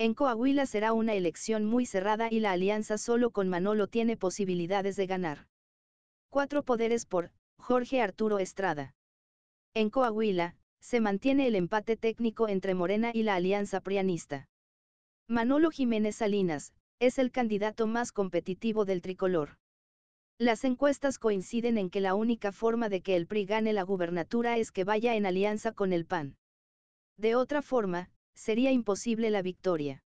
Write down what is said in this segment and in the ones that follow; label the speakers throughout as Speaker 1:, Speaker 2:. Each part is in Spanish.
Speaker 1: En Coahuila será una elección muy cerrada y la alianza solo con Manolo tiene posibilidades de ganar. Cuatro poderes por Jorge Arturo Estrada. En Coahuila, se mantiene el empate técnico entre Morena y la alianza prianista. Manolo Jiménez Salinas, es el candidato más competitivo del tricolor. Las encuestas coinciden en que la única forma de que el PRI gane la gubernatura es que vaya en alianza con el PAN. De otra forma, sería imposible la victoria.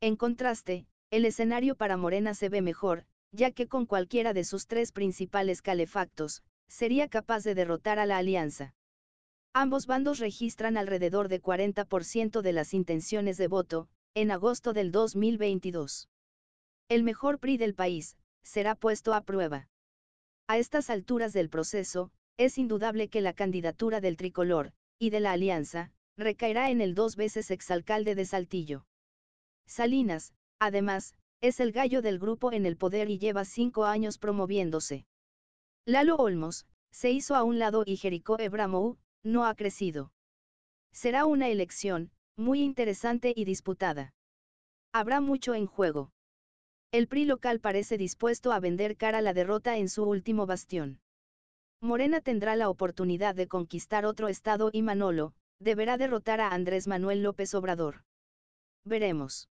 Speaker 1: En contraste, el escenario para Morena se ve mejor, ya que con cualquiera de sus tres principales calefactos, sería capaz de derrotar a la alianza. Ambos bandos registran alrededor de 40% de las intenciones de voto, en agosto del 2022. El mejor PRI del país, será puesto a prueba. A estas alturas del proceso, es indudable que la candidatura del tricolor, y de la alianza, recaerá en el dos veces exalcalde de Saltillo. Salinas, además, es el gallo del grupo en el poder y lleva cinco años promoviéndose. Lalo Olmos, se hizo a un lado y Jericó Ebramou, no ha crecido. Será una elección, muy interesante y disputada. Habrá mucho en juego. El PRI local parece dispuesto a vender cara la derrota en su último bastión. Morena tendrá la oportunidad de conquistar otro estado y Manolo, deberá derrotar a Andrés Manuel López Obrador. Veremos.